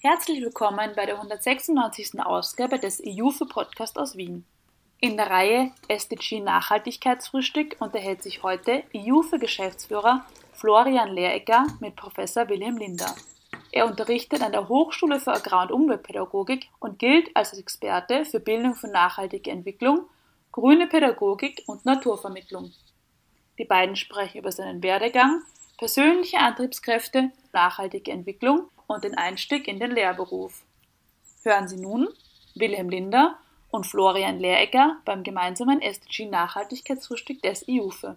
Herzlich willkommen bei der 196. Ausgabe des EUFE Podcast aus Wien. In der Reihe SDG Nachhaltigkeitsfrühstück unterhält sich heute EUFE Geschäftsführer Florian Lehregger mit Professor Wilhelm Linder. Er unterrichtet an der Hochschule für Agrar- und Umweltpädagogik und gilt als Experte für Bildung für nachhaltige Entwicklung, grüne Pädagogik und Naturvermittlung. Die beiden sprechen über seinen Werdegang, persönliche Antriebskräfte, nachhaltige Entwicklung und den Einstieg in den Lehrberuf. Hören Sie nun Wilhelm Linder und Florian Lehregger beim gemeinsamen SDG Nachhaltigkeitsfrühstück des IUFE.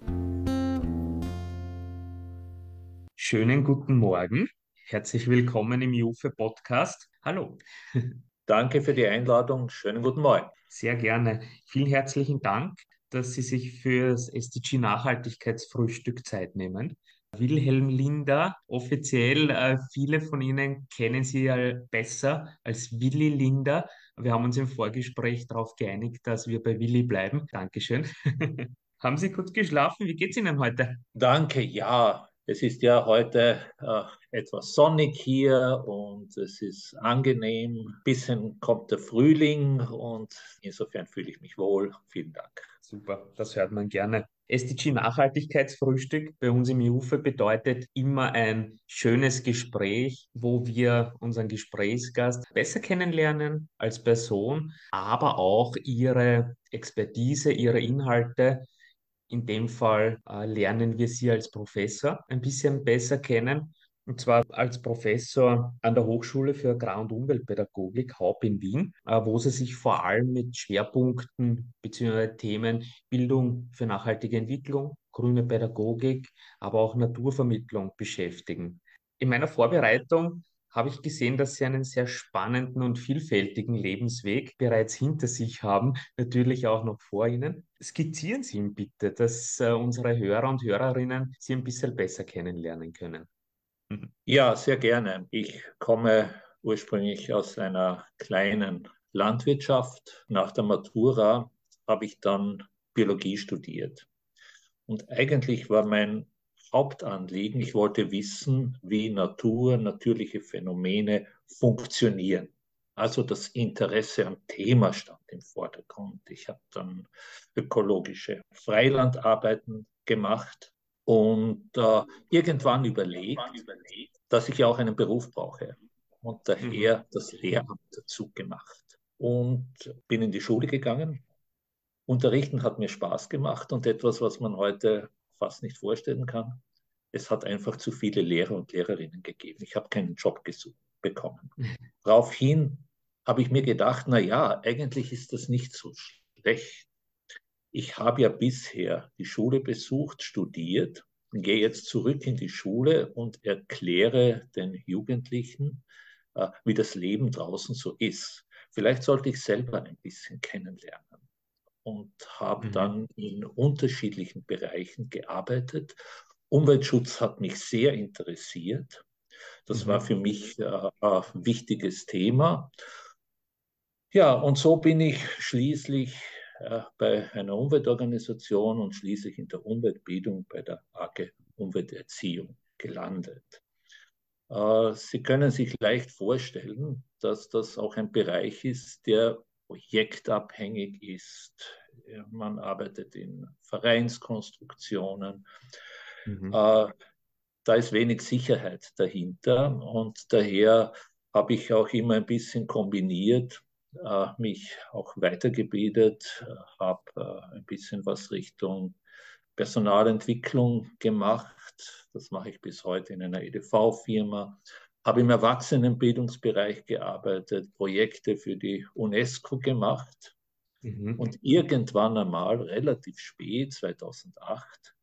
Schönen guten Morgen. Herzlich willkommen im IUFE Podcast. Hallo. Danke für die Einladung. Schönen guten Morgen. Sehr gerne. Vielen herzlichen Dank, dass Sie sich für das SDG Nachhaltigkeitsfrühstück Zeit nehmen. Wilhelm Linder, offiziell, äh, viele von Ihnen kennen Sie ja besser als Willi Linder. Wir haben uns im Vorgespräch darauf geeinigt, dass wir bei Willi bleiben. Dankeschön. haben Sie gut geschlafen? Wie geht es Ihnen heute? Danke, ja. Es ist ja heute äh, etwas sonnig hier und es ist angenehm. Ein bisschen kommt der Frühling und insofern fühle ich mich wohl. Vielen Dank. Super, das hört man gerne. SDG Nachhaltigkeitsfrühstück bei uns im IUFE bedeutet immer ein schönes Gespräch, wo wir unseren Gesprächsgast besser kennenlernen als Person, aber auch ihre Expertise, ihre Inhalte. In dem Fall äh, lernen wir sie als Professor ein bisschen besser kennen und zwar als Professor an der Hochschule für Agrar- und Umweltpädagogik, Haupt in Wien, äh, wo sie sich vor allem mit Schwerpunkten bzw. Themen Bildung für nachhaltige Entwicklung, grüne Pädagogik, aber auch Naturvermittlung beschäftigen. In meiner Vorbereitung habe ich gesehen, dass Sie einen sehr spannenden und vielfältigen Lebensweg bereits hinter sich haben, natürlich auch noch vor Ihnen. Skizzieren Sie ihn bitte, dass äh, unsere Hörer und Hörerinnen Sie ein bisschen besser kennenlernen können. Ja, sehr gerne. Ich komme ursprünglich aus einer kleinen Landwirtschaft. Nach der Matura habe ich dann Biologie studiert. Und eigentlich war mein Hauptanliegen, ich wollte wissen, wie Natur, natürliche Phänomene funktionieren. Also das Interesse am Thema stand im Vordergrund. Ich habe dann ökologische Freilandarbeiten gemacht und äh, irgendwann überlegt, dass ich auch einen Beruf brauche und daher mhm. das Lehramt dazu gemacht und bin in die Schule gegangen. Unterrichten hat mir Spaß gemacht und etwas, was man heute fast nicht vorstellen kann. Es hat einfach zu viele Lehrer und Lehrerinnen gegeben. Ich habe keinen Job gesucht, bekommen. Mhm. Daraufhin habe ich mir gedacht, na ja, eigentlich ist das nicht so schlecht ich habe ja bisher die Schule besucht, studiert, gehe jetzt zurück in die Schule und erkläre den Jugendlichen, äh, wie das Leben draußen so ist. Vielleicht sollte ich selber ein bisschen kennenlernen und habe mhm. dann in unterschiedlichen Bereichen gearbeitet. Umweltschutz hat mich sehr interessiert. Das mhm. war für mich äh, ein wichtiges Thema. Ja, und so bin ich schließlich äh, bei einer Umweltorganisation und schließlich in der Umweltbildung bei der AGE Umwelterziehung gelandet. Äh, Sie können sich leicht vorstellen, dass das auch ein Bereich ist, der projektabhängig ist. Man arbeitet in Vereinskonstruktionen. Mhm. Äh, da ist wenig Sicherheit dahinter und daher habe ich auch immer ein bisschen kombiniert äh, mich auch weitergebildet, äh, habe äh, ein bisschen was Richtung Personalentwicklung gemacht. Das mache ich bis heute in einer EDV-Firma. Habe im Erwachsenenbildungsbereich gearbeitet, Projekte für die UNESCO gemacht. Mhm. Und irgendwann einmal, relativ spät, 2008,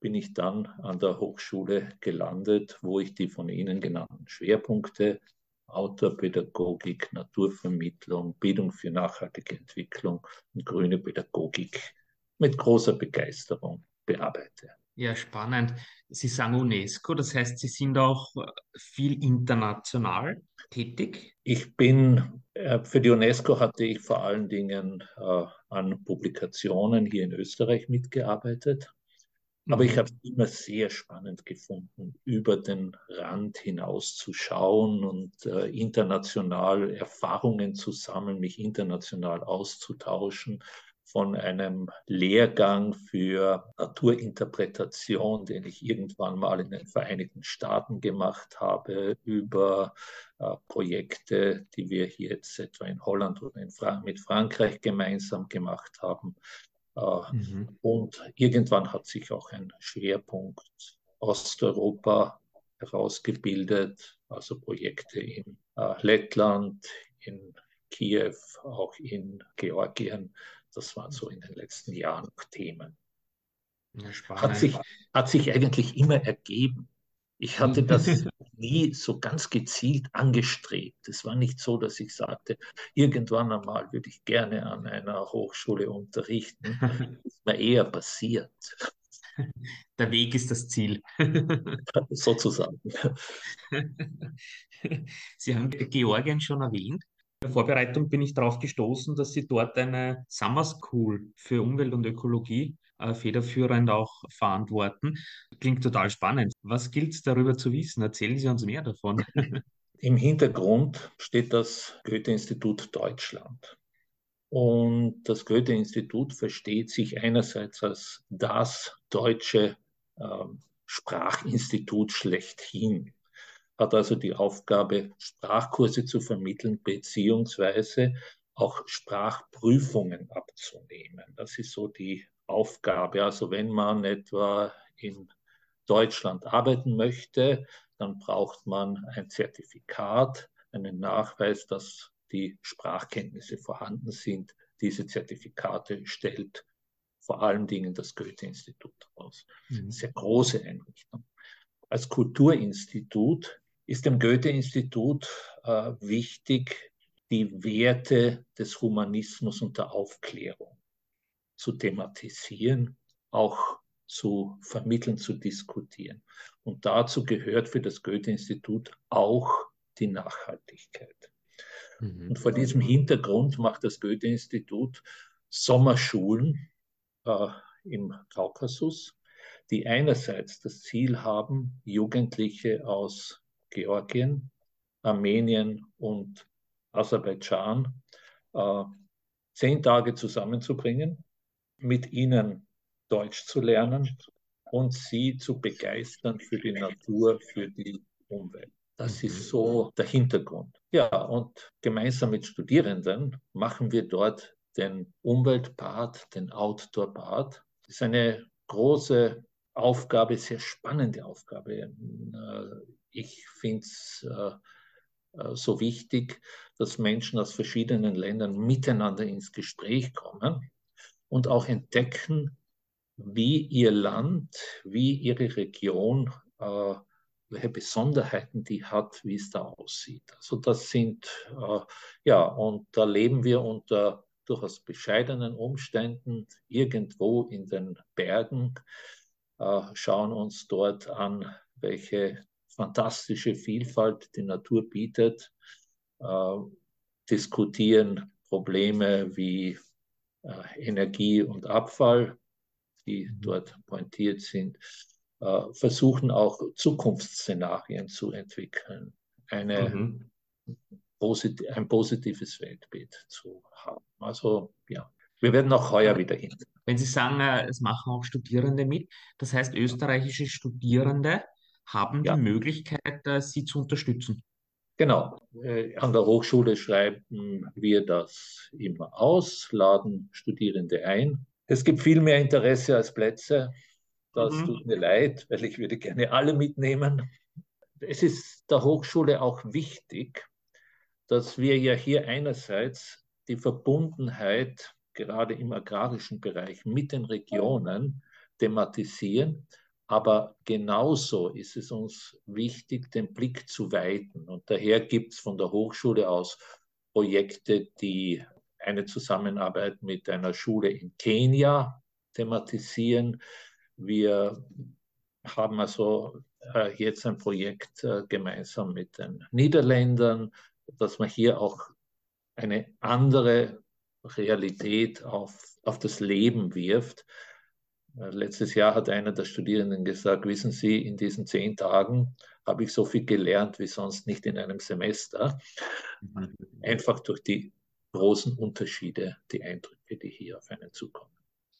bin ich dann an der Hochschule gelandet, wo ich die von Ihnen genannten Schwerpunkte Outdoor-Pädagogik, Naturvermittlung, Bildung für nachhaltige Entwicklung und grüne Pädagogik mit großer Begeisterung bearbeite. Ja, spannend. Sie sagen UNESCO, das heißt, Sie sind auch viel international tätig? Ich bin, äh, für die UNESCO hatte ich vor allen Dingen äh, an Publikationen hier in Österreich mitgearbeitet. Aber ich mhm. habe es immer sehr spannend gefunden, über den Rand hinaus zu schauen und äh, international Erfahrungen zu sammeln, mich international auszutauschen von einem Lehrgang für Naturinterpretation, den ich irgendwann mal in den Vereinigten Staaten gemacht habe, über äh, Projekte, die wir hier jetzt etwa in Holland oder in Fra mit Frankreich gemeinsam gemacht haben, mhm. Und irgendwann hat sich auch ein Schwerpunkt Osteuropa herausgebildet, also Projekte in äh, Lettland, in Kiew, auch in Georgien. Das waren so in den letzten Jahren Themen. Hat, sich, hat sich eigentlich immer ergeben. Ich hatte das nie so ganz gezielt angestrebt. Es war nicht so, dass ich sagte, irgendwann einmal würde ich gerne an einer Hochschule unterrichten. Das ist mir eher passiert. Der Weg ist das Ziel. Sozusagen. Sie haben Georgien schon erwähnt. In der Vorbereitung bin ich darauf gestoßen, dass Sie dort eine Summer School für Umwelt und Ökologie äh, federführend auch verantworten. Klingt total spannend. Was gilt es darüber zu wissen? Erzählen Sie uns mehr davon. Im Hintergrund steht das Goethe-Institut Deutschland. Und das Goethe-Institut versteht sich einerseits als das deutsche äh, Sprachinstitut schlechthin, hat also die Aufgabe, Sprachkurse zu vermitteln, beziehungsweise auch Sprachprüfungen abzunehmen. Das ist so die Aufgabe. Also wenn man etwa in Deutschland arbeiten möchte, dann braucht man ein Zertifikat, einen Nachweis, dass die Sprachkenntnisse vorhanden sind. Diese Zertifikate stellt vor allen Dingen das Goethe-Institut aus. Mhm. Sehr große Einrichtung. Als Kulturinstitut ist dem Goethe-Institut äh, wichtig, die Werte des Humanismus und der Aufklärung zu thematisieren, auch zu vermitteln, zu diskutieren. Und dazu gehört für das Goethe-Institut auch die Nachhaltigkeit. Mhm. Und vor diesem Hintergrund macht das Goethe-Institut Sommerschulen äh, im Kaukasus, die einerseits das Ziel haben, Jugendliche aus Georgien, Armenien und Aserbaidschan äh, zehn Tage zusammenzubringen mit ihnen Deutsch zu lernen und sie zu begeistern für die Natur, für die Umwelt. Das mhm. ist so der Hintergrund. Ja, und gemeinsam mit Studierenden machen wir dort den Umweltbad, den Outdoor-Bad. Das ist eine große Aufgabe, sehr spannende Aufgabe. Äh, ich finde es äh, äh, so wichtig, dass Menschen aus verschiedenen Ländern miteinander ins Gespräch kommen und auch entdecken, wie ihr Land, wie ihre Region, äh, welche Besonderheiten die hat, wie es da aussieht. Also das sind, äh, ja, und da leben wir unter durchaus bescheidenen Umständen irgendwo in den Bergen, äh, schauen uns dort an, welche fantastische Vielfalt die Natur bietet, äh, diskutieren Probleme wie Energie und Abfall, die mhm. dort pointiert sind, äh, versuchen auch Zukunftsszenarien zu entwickeln, eine, mhm. posit ein positives Weltbild zu haben. Also ja, wir werden auch heuer wieder hin. Wenn Sie sagen, äh, es machen auch Studierende mit, das heißt, österreichische Studierende haben ja. die Möglichkeit, sie zu unterstützen. Genau. Äh, an der Hochschule schreiben wir das immer aus, laden Studierende ein. Es gibt viel mehr Interesse als Plätze. Das mhm. tut mir leid, weil ich würde gerne alle mitnehmen. Es ist der Hochschule auch wichtig, dass wir ja hier einerseits die Verbundenheit gerade im agrarischen Bereich mit den Regionen thematisieren, aber genauso ist es uns wichtig, den Blick zu weiten. Und daher gibt es von der Hochschule aus Projekte, die eine Zusammenarbeit mit einer Schule in Kenia thematisieren. Wir haben also äh, jetzt ein Projekt äh, gemeinsam mit den Niederländern, dass man hier auch eine andere Realität auf, auf das Leben wirft letztes Jahr hat einer der Studierenden gesagt, wissen Sie, in diesen zehn Tagen habe ich so viel gelernt wie sonst nicht in einem Semester. Mhm. Einfach durch die großen Unterschiede, die Eindrücke, die hier auf einen zukommen.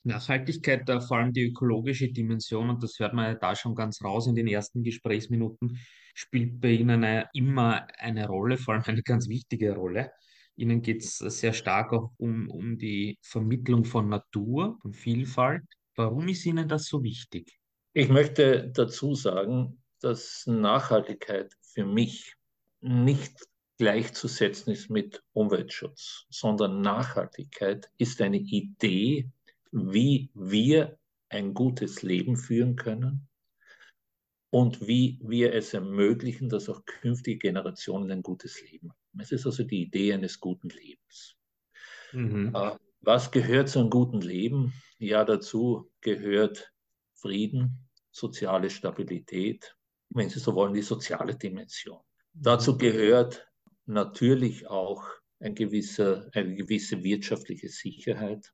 Nachhaltigkeit, da vor allem die ökologische Dimension, und das hört man ja da schon ganz raus in den ersten Gesprächsminuten, spielt bei Ihnen eine, immer eine Rolle, vor allem eine ganz wichtige Rolle. Ihnen geht es sehr stark auch um, um die Vermittlung von Natur, von Vielfalt. Warum ist Ihnen das so wichtig? Ich möchte dazu sagen, dass Nachhaltigkeit für mich nicht gleichzusetzen ist mit Umweltschutz, sondern Nachhaltigkeit ist eine Idee, wie wir ein gutes Leben führen können und wie wir es ermöglichen, dass auch künftige Generationen ein gutes Leben haben. Es ist also die Idee eines guten Lebens. Mhm. Was gehört zu einem guten Leben? Ja, dazu gehört Frieden, soziale Stabilität, wenn Sie so wollen, die soziale Dimension. Dazu mhm. gehört natürlich auch ein gewisser, eine gewisse wirtschaftliche Sicherheit,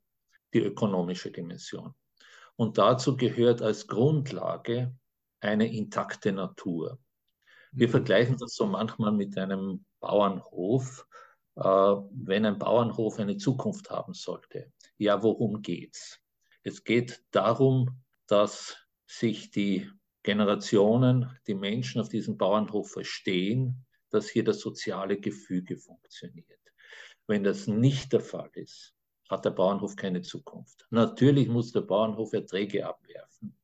die ökonomische Dimension. Und dazu gehört als Grundlage eine intakte Natur. Wir mhm. vergleichen das so manchmal mit einem Bauernhof. Äh, wenn ein Bauernhof eine Zukunft haben sollte, ja, worum geht's? Es geht darum, dass sich die Generationen, die Menschen auf diesem Bauernhof verstehen, dass hier das soziale Gefüge funktioniert. Wenn das nicht der Fall ist, hat der Bauernhof keine Zukunft. Natürlich muss der Bauernhof Erträge abwerfen.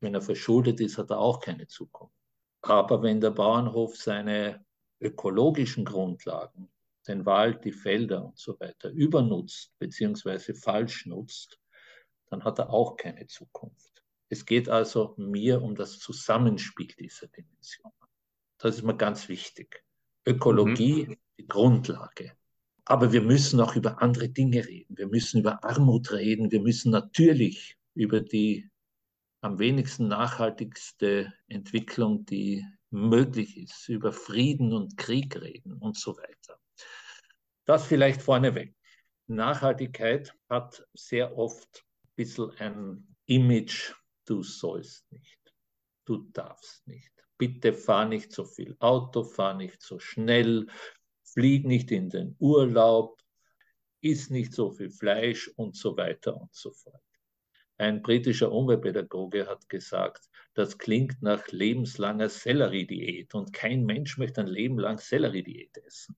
Wenn er verschuldet ist, hat er auch keine Zukunft. Aber wenn der Bauernhof seine ökologischen Grundlagen, den Wald, die Felder und so weiter übernutzt bzw. falsch nutzt, dann hat er auch keine Zukunft. Es geht also mir um das Zusammenspiel dieser Dimensionen. Das ist mir ganz wichtig. Ökologie, mhm. die Grundlage. Aber wir müssen auch über andere Dinge reden. Wir müssen über Armut reden. Wir müssen natürlich über die am wenigsten nachhaltigste Entwicklung, die möglich ist, über Frieden und Krieg reden und so weiter. Das vielleicht vorneweg. Nachhaltigkeit hat sehr oft ein bisschen ein Image, du sollst nicht, du darfst nicht. Bitte fahr nicht so viel Auto, fahr nicht so schnell, flieg nicht in den Urlaub, iss nicht so viel Fleisch und so weiter und so fort. Ein britischer Umweltpädagoge hat gesagt, das klingt nach lebenslanger Selleriediät und kein Mensch möchte ein Leben lang Selleriediät essen.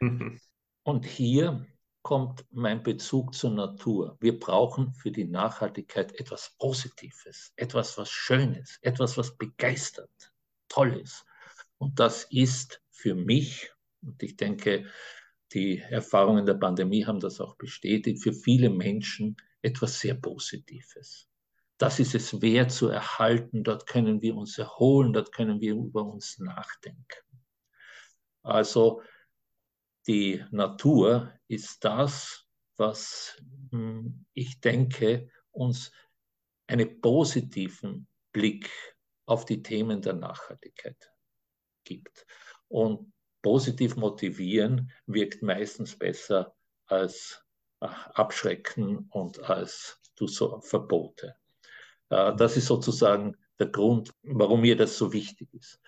Und hier kommt mein Bezug zur Natur. Wir brauchen für die Nachhaltigkeit etwas Positives, etwas, was Schönes, etwas, was begeistert, toll ist. Und das ist für mich und ich denke, die Erfahrungen der Pandemie haben das auch bestätigt, für viele Menschen etwas sehr Positives. Das ist es wert zu erhalten, dort können wir uns erholen, dort können wir über uns nachdenken. Also die Natur ist das, was hm, ich denke, uns einen positiven Blick auf die Themen der Nachhaltigkeit gibt. Und positiv motivieren wirkt meistens besser als abschrecken und als Verbote. Äh, das ist sozusagen der Grund, warum mir das so wichtig ist.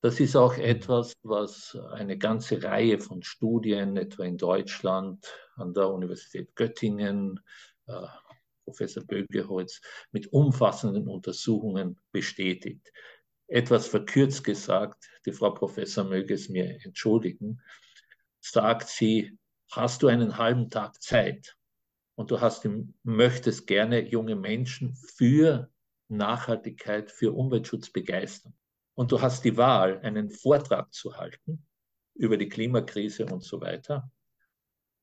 Das ist auch etwas, was eine ganze Reihe von Studien, etwa in Deutschland, an der Universität Göttingen, äh, Professor Bögeholz, mit umfassenden Untersuchungen bestätigt etwas verkürzt gesagt, die Frau Professor möge es mir entschuldigen, sagt sie, hast du einen halben Tag Zeit und du hast, möchtest gerne junge Menschen für Nachhaltigkeit, für Umweltschutz begeistern. Und du hast die Wahl, einen Vortrag zu halten über die Klimakrise und so weiter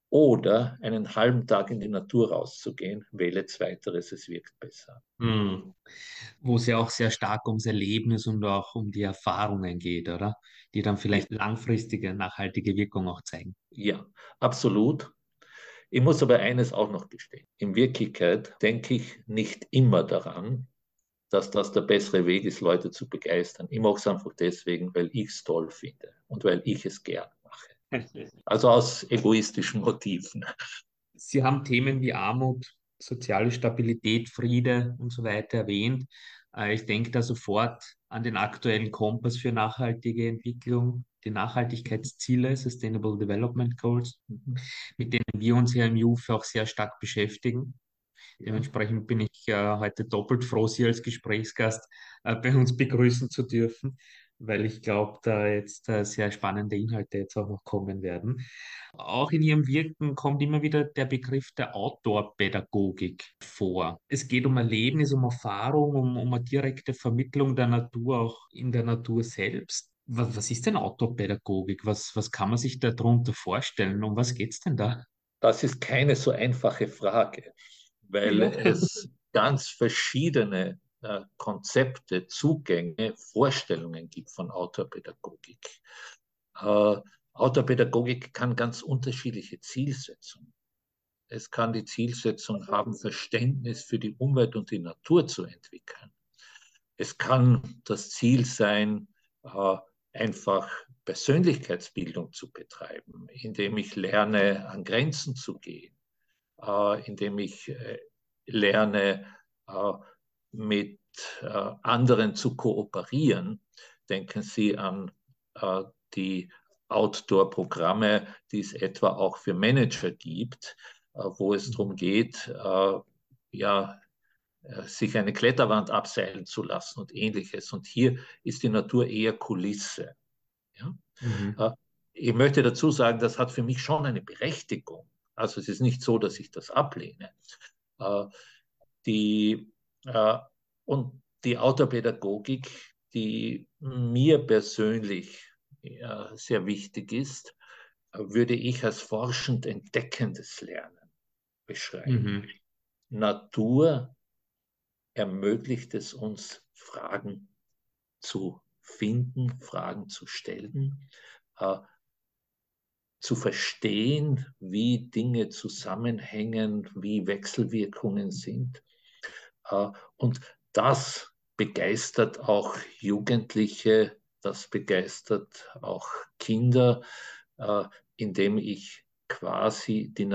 oder einen halben Tag in die Natur rauszugehen, wähle zweiteres, es wirkt besser. Hm. Wo es ja auch sehr stark ums Erlebnis und auch um die Erfahrungen geht, oder? Die dann vielleicht langfristige, nachhaltige Wirkung auch zeigen. Ja, absolut. Ich muss aber eines auch noch gestehen. In Wirklichkeit denke ich nicht immer daran, dass das der bessere Weg ist, Leute zu begeistern. Ich mache es einfach deswegen, weil ich es toll finde und weil ich es gern also aus egoistischen Motiven. Sie haben Themen wie Armut, soziale Stabilität, Friede und so weiter erwähnt. Äh, ich denke da sofort an den aktuellen Kompass für nachhaltige Entwicklung, die Nachhaltigkeitsziele, Sustainable Development Goals, mit denen wir uns hier im JUF auch sehr stark beschäftigen. Dementsprechend bin ich äh, heute doppelt froh, Sie als Gesprächsgast äh, bei uns begrüßen zu dürfen, weil ich glaube, da jetzt äh, sehr spannende Inhalte jetzt auch noch kommen werden. Auch in Ihrem Wirken kommt immer wieder der Begriff der Outdoor-Pädagogik vor. Es geht um Erlebnis, um Erfahrung, um, um eine direkte Vermittlung der Natur auch in der Natur selbst. Was, was ist denn Outdoor-Pädagogik? Was, was kann man sich darunter vorstellen? Um was geht es denn da? Das ist keine so einfache Frage weil es ganz verschiedene äh, Konzepte, Zugänge, Vorstellungen gibt von Autorpädagogik. Äh, Autorpädagogik kann ganz unterschiedliche Zielsetzungen. Es kann die Zielsetzung haben, Verständnis für die Umwelt und die Natur zu entwickeln. Es kann das Ziel sein, äh, einfach Persönlichkeitsbildung zu betreiben, indem ich lerne, an Grenzen zu gehen, indem ich äh, lerne, äh, mit anderen zu kooperieren. Denken Sie an die Outdoor-Programme, die es etwa auch für Manager gibt, wo es darum geht, ja, sich eine Kletterwand abseilen zu lassen und ähnliches. Und hier ist die Natur eher Kulisse. Ja? Mhm. Ich möchte dazu sagen, das hat für mich schon eine Berechtigung. Also es ist nicht so, dass ich das ablehne. Äh, die, äh, und die Autopädagogik, die mir persönlich äh, sehr wichtig ist, würde ich als forschend entdeckendes Lernen beschreiben. Mhm. Natur ermöglicht es uns, Fragen zu finden, Fragen zu stellen, zu verstehen, wie Dinge zusammenhängen, wie Wechselwirkungen sind. Äh, und das begeistert auch Jugendliche, das begeistert auch Kinder, äh, indem ich quasi die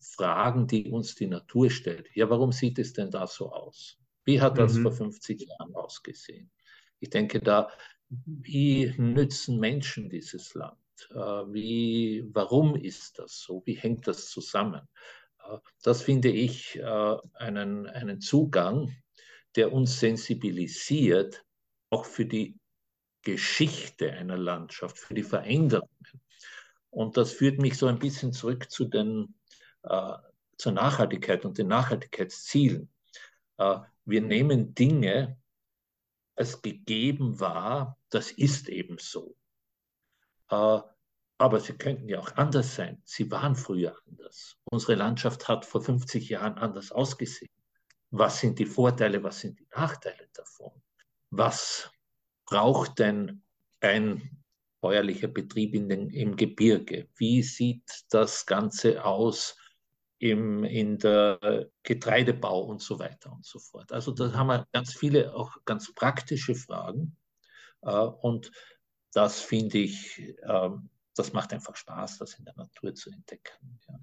Fragen, die uns die Natur stellt. Ja, warum sieht es denn da so aus? Wie hat das mhm. vor 50 Jahren ausgesehen? Ich denke da, wie nützen Menschen dieses Land? Äh, wie, warum ist das so? Wie hängt das zusammen? Äh, das finde ich äh, einen, einen Zugang, der uns sensibilisiert, auch für die Geschichte einer Landschaft, für die Veränderungen. Und das führt mich so ein bisschen zurück zu den, äh, zur Nachhaltigkeit und den Nachhaltigkeitszielen. Äh, wir nehmen Dinge als gegeben wahr, das ist eben so. Äh, aber sie könnten ja auch anders sein. Sie waren früher anders. Unsere Landschaft hat vor 50 Jahren anders ausgesehen. Was sind die Vorteile, was sind die Nachteile davon? Was braucht denn ein bäuerlicher Betrieb in den, im Gebirge? Wie sieht das Ganze aus im, in der Getreidebau und so weiter und so fort? Also da haben wir ganz viele auch ganz praktische Fragen. Äh, und das finde ich, ähm, das macht einfach Spaß, das in der Natur zu entdecken. Ja.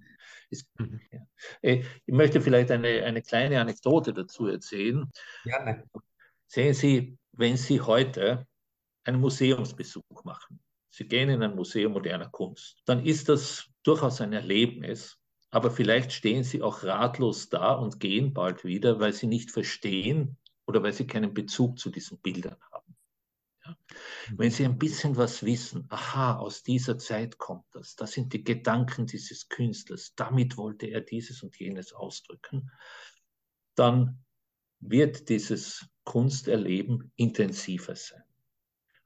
Ist, mhm. ja. Äh, ich möchte vielleicht eine, eine kleine Anekdote dazu erzählen. Ja. Sehen Sie, wenn Sie heute einen Museumsbesuch machen, Sie gehen in ein Museum moderner Kunst, dann ist das durchaus ein Erlebnis, aber vielleicht stehen Sie auch ratlos da und gehen bald wieder, weil Sie nicht verstehen oder weil Sie keinen Bezug zu diesen Bildern haben. Wenn Sie ein bisschen was wissen, aha, aus dieser Zeit kommt das, das sind die Gedanken dieses Künstlers, damit wollte er dieses und jenes ausdrücken, dann wird dieses Kunsterleben intensiver sein.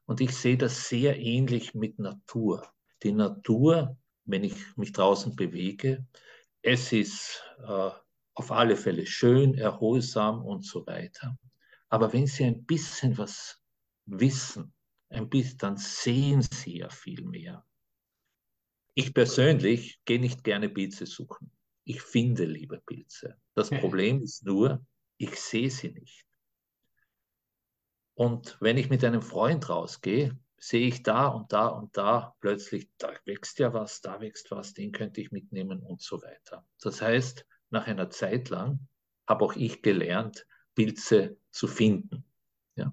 Und ich sehe das sehr ähnlich mit Natur. Die Natur, wenn ich mich draußen bewege, es ist äh, auf alle Fälle schön, erholsam und so weiter. Aber wenn Sie ein bisschen was wissen, ein bisschen, dann sehen sie ja viel mehr. Ich persönlich gehe nicht gerne Pilze suchen. Ich finde lieber Pilze. Das Problem ist nur, ich sehe sie nicht. Und wenn ich mit einem Freund rausgehe, sehe ich da und da und da plötzlich, da wächst ja was, da wächst was, den könnte ich mitnehmen und so weiter. Das heißt, nach einer Zeit lang habe auch ich gelernt, Pilze zu finden. Ja.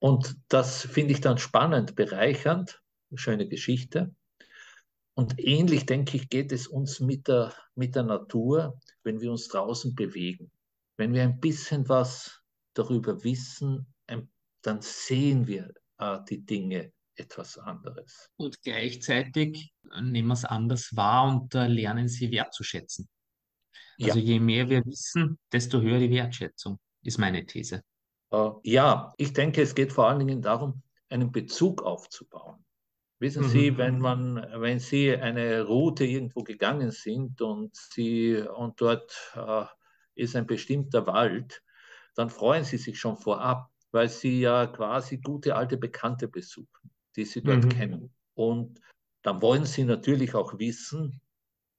Und das finde ich dann spannend, bereichernd, schöne Geschichte. Und ähnlich, denke ich, geht es uns mit der, mit der Natur, wenn wir uns draußen bewegen. Wenn wir ein bisschen was darüber wissen, dann sehen wir äh, die Dinge etwas anderes. Und gleichzeitig nehmen wir es anders wahr und äh, lernen sie wertzuschätzen. Also ja. je mehr wir wissen, desto höher die Wertschätzung, ist meine These. Äh, ja, ich denke, es geht vor allen Dingen darum, einen Bezug aufzubauen. Wissen mhm. Sie, wenn man, wenn Sie eine Route irgendwo gegangen sind und Sie und dort äh, ist ein bestimmter Wald, dann freuen Sie sich schon vorab, weil Sie ja quasi gute alte Bekannte besuchen, die Sie dort mhm. kennen. Und dann wollen Sie natürlich auch wissen,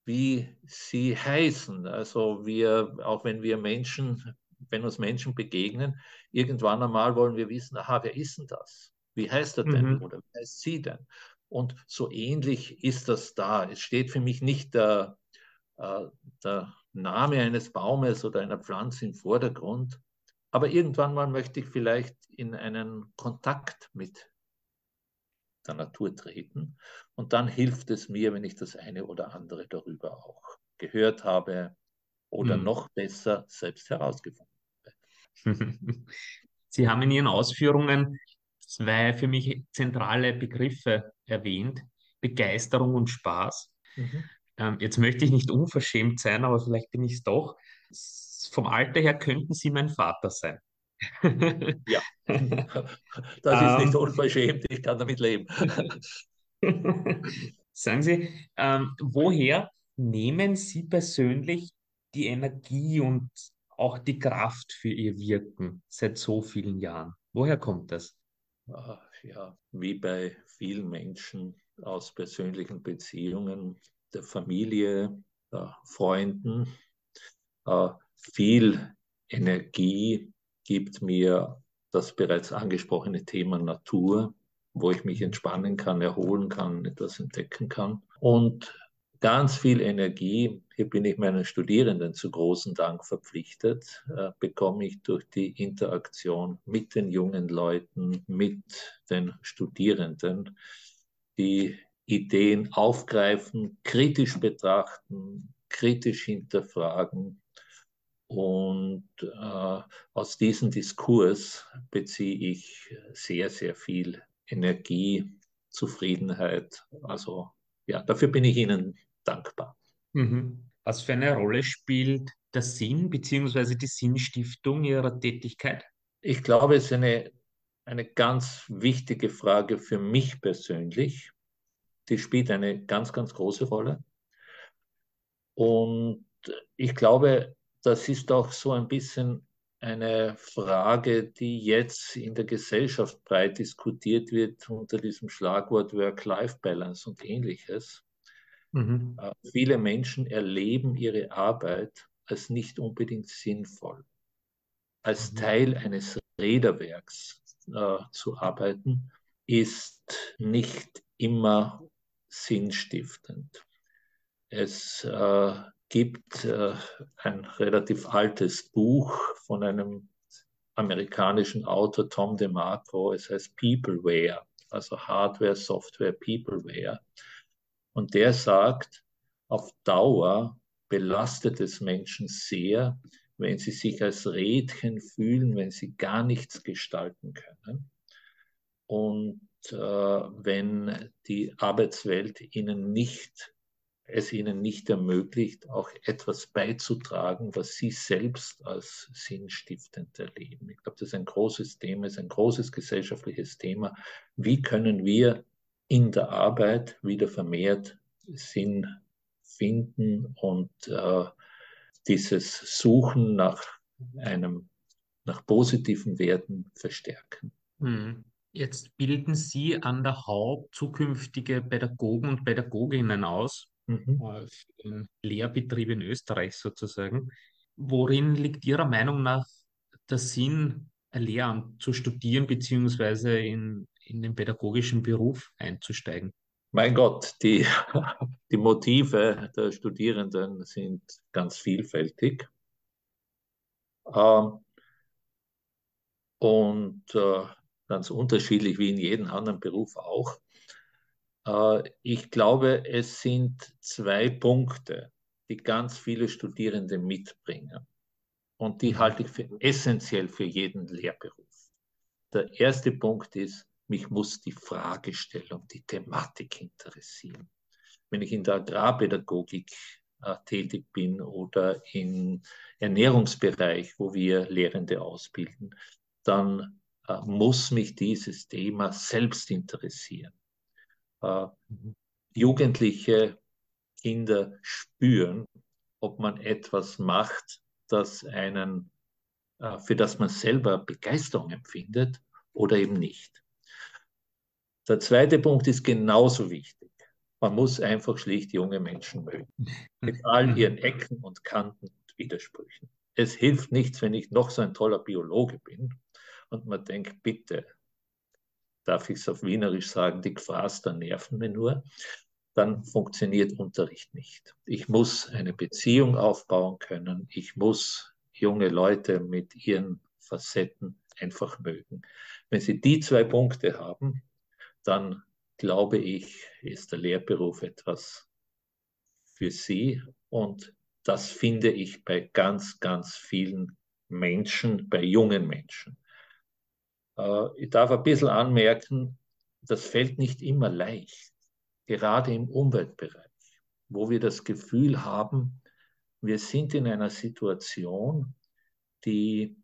wie sie heißen. Also wir, auch wenn wir Menschen, wenn uns Menschen begegnen, irgendwann einmal wollen wir wissen, aha, wer ist denn das? Wie heißt er denn mhm. oder wie heißt sie denn? Und so ähnlich ist das da. Es steht für mich nicht der, äh, der Name eines Baumes oder einer Pflanze im Vordergrund, aber irgendwann mal möchte ich vielleicht in einen Kontakt mit der Natur treten. Und dann hilft es mir, wenn ich das eine oder andere darüber auch gehört habe oder hm. noch besser selbst herausgefunden. Sie haben in Ihren Ausführungen zwei für mich zentrale Begriffe erwähnt, Begeisterung und Spaß. Mhm. Ähm, jetzt möchte ich nicht unverschämt sein, aber vielleicht bin ich es doch. Vom Alter her könnten Sie mein Vater sein. ja, das ist nicht ähm. unverschämt, ich kann damit leben. Sagen Sie, ähm, woher nehmen Sie persönlich die Energie und auch die Kraft für Ihr Wirken seit so vielen Jahren? Woher kommt das? Ja, wie bei vielen Menschen aus persönlichen Beziehungen, der Familie, der Freunden, äh, viel Energie gibt mir das bereits angesprochene Thema Natur, wo ich mich entspannen kann, erholen kann, etwas entdecken kann. Und ganz viel Energie, hier bin ich meinen Studierenden zu großen Dank verpflichtet, äh, bekomme ich durch die Interaktion mit den jungen Leuten, mit den Studierenden, die Ideen aufgreifen, kritisch betrachten, kritisch hinterfragen und äh, aus diesem Diskurs beziehe ich sehr, sehr viel Energie, Zufriedenheit. Also ja, dafür bin ich Ihnen dankbar. Mhm. Was für eine Rolle spielt der Sinn bzw. die Sinnstiftung Ihrer Tätigkeit? Ich glaube, es ist eine, eine ganz wichtige Frage für mich persönlich. Die spielt eine ganz, ganz große Rolle. Und ich glaube, das ist auch so ein bisschen eine Frage, die jetzt in der Gesellschaft breit diskutiert wird unter diesem Schlagwort Work-Life-Balance und ähnliches. Mhm. Äh, viele Menschen erleben ihre Arbeit als nicht unbedingt sinnvoll. Als mhm. Teil eines Räderwerks äh, zu arbeiten, ist nicht immer sinnstiftend. Es äh, gibt äh, ein relativ altes Buch von einem amerikanischen Autor Tom DeMarco. Es heißt Peopleware, also Hardware, Software, Peopleware. Und der sagt, auf Dauer belastet es Menschen sehr, wenn sie sich als Rädchen fühlen, wenn sie gar nichts gestalten können. Und äh, wenn die Arbeitswelt ihnen nicht es ihnen nicht ermöglicht, auch etwas beizutragen, was sie selbst als sinnstiftend erleben. Ich glaube, das ist ein großes Thema, ist ein großes gesellschaftliches Thema. Wie können wir in der Arbeit wieder vermehrt Sinn finden und äh, dieses Suchen nach einem, nach positiven Werten verstärken? Hm. Jetzt bilden Sie an der Haupt zukünftige Pädagogen und Pädagoginnen aus mhm. Äh, den Lehrbetrieb in Österreich sozusagen. Worin liegt Ihrer Meinung nach der Sinn, ein Lehramt zu studieren beziehungsweise in, in den pädagogischen Beruf einzusteigen? Mein Gott, die, die Motive der Studierenden sind ganz vielfältig. Ähm, und äh, ganz unterschiedlich wie in jedem anderen Beruf auch. Äh, ich glaube, es sind zwei Punkte, die ganz viele Studierende mitbringen. Und die mhm. halte ich für essentiell für jeden Lehrberuf. Der erste Punkt ist, mich muss die Fragestellung, die Thematik interessieren. Wenn ich in der Agrarpädagogik äh, tätig bin oder im Ernährungsbereich, wo wir Lehrende ausbilden, dann äh, muss mich dieses Thema selbst interessieren. Äh, mhm. Jugendliche Kinder spüren, ob man etwas macht, das einen, äh, für das man selber Begeisterung empfindet oder eben nicht. Der zweite Punkt ist genauso wichtig. Man muss einfach schlicht junge Menschen mögen. Mit all mhm. ihren Ecken und Kanten und Widersprüchen. Es hilft nichts, wenn ich noch so ein toller Biologe bin und man denkt, bitte, darf ich es auf Wienerisch sagen, die Quaster nerven mir nur, dann funktioniert Unterricht nicht. Ich muss eine Beziehung aufbauen können. Ich muss junge Leute mit ihren Facetten einfach mögen. Wenn Sie die zwei Punkte haben, dann glaube ich, ist der Lehrberuf etwas für Sie. Und das finde ich bei ganz, ganz vielen Menschen, bei jungen Menschen. Äh, ich darf ein bisschen anmerken, das fällt nicht immer leicht, gerade im Umweltbereich, wo wir das Gefühl haben, wir sind in einer Situation, die